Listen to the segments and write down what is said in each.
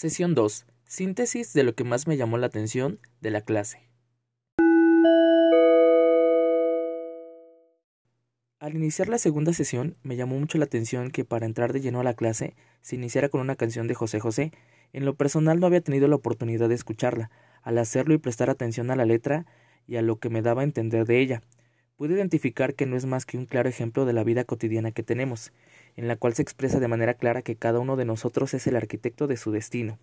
Sesión 2. Síntesis de lo que más me llamó la atención de la clase. Al iniciar la segunda sesión, me llamó mucho la atención que para entrar de lleno a la clase se iniciara con una canción de José José. En lo personal no había tenido la oportunidad de escucharla. Al hacerlo y prestar atención a la letra y a lo que me daba a entender de ella, pude identificar que no es más que un claro ejemplo de la vida cotidiana que tenemos, en la cual se expresa de manera clara que cada uno de nosotros es el arquitecto de su destino.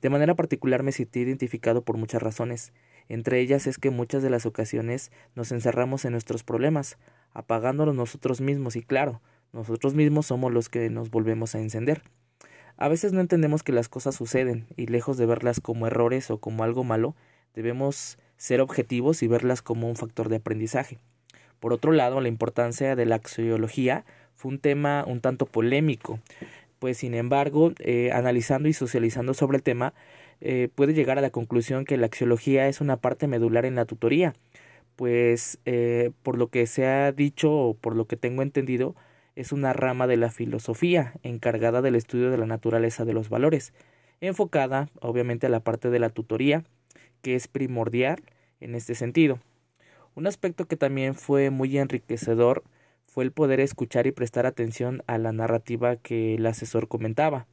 De manera particular me sentí identificado por muchas razones. Entre ellas es que muchas de las ocasiones nos encerramos en nuestros problemas, apagándolos nosotros mismos y claro, nosotros mismos somos los que nos volvemos a encender. A veces no entendemos que las cosas suceden y lejos de verlas como errores o como algo malo, debemos ser objetivos y verlas como un factor de aprendizaje. Por otro lado, la importancia de la axiología fue un tema un tanto polémico, pues sin embargo, eh, analizando y socializando sobre el tema, eh, puede llegar a la conclusión que la axiología es una parte medular en la tutoría, pues eh, por lo que se ha dicho o por lo que tengo entendido, es una rama de la filosofía encargada del estudio de la naturaleza de los valores, enfocada obviamente a la parte de la tutoría, que es primordial en este sentido. Un aspecto que también fue muy enriquecedor fue el poder escuchar y prestar atención a la narrativa que el asesor comentaba,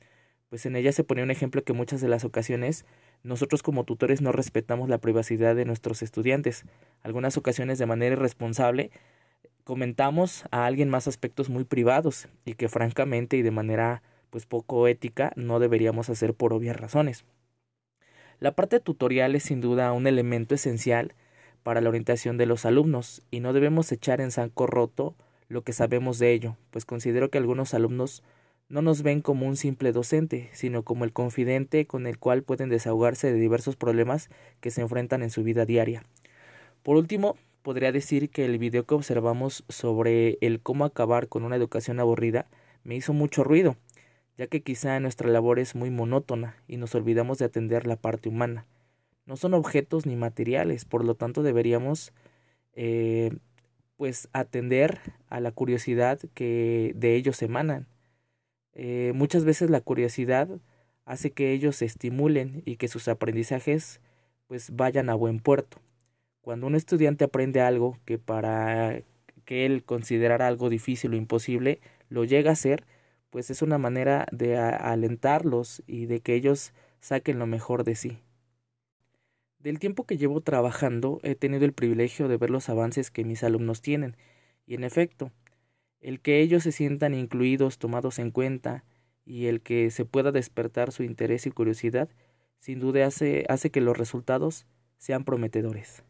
pues en ella se ponía un ejemplo que muchas de las ocasiones nosotros como tutores no respetamos la privacidad de nuestros estudiantes. Algunas ocasiones de manera irresponsable comentamos a alguien más aspectos muy privados y que francamente y de manera pues poco ética no deberíamos hacer por obvias razones. La parte tutorial es sin duda un elemento esencial para la orientación de los alumnos y no debemos echar en saco roto lo que sabemos de ello, pues considero que algunos alumnos no nos ven como un simple docente, sino como el confidente con el cual pueden desahogarse de diversos problemas que se enfrentan en su vida diaria. Por último, podría decir que el video que observamos sobre el cómo acabar con una educación aburrida me hizo mucho ruido, ya que quizá nuestra labor es muy monótona y nos olvidamos de atender la parte humana no son objetos ni materiales, por lo tanto deberíamos eh, pues atender a la curiosidad que de ellos emanan. Eh, muchas veces la curiosidad hace que ellos se estimulen y que sus aprendizajes pues vayan a buen puerto. Cuando un estudiante aprende algo que para que él considerara algo difícil o imposible, lo llega a hacer, pues es una manera de alentarlos y de que ellos saquen lo mejor de sí. Del tiempo que llevo trabajando he tenido el privilegio de ver los avances que mis alumnos tienen, y en efecto, el que ellos se sientan incluidos, tomados en cuenta, y el que se pueda despertar su interés y curiosidad, sin duda hace, que los resultados sean prometedores.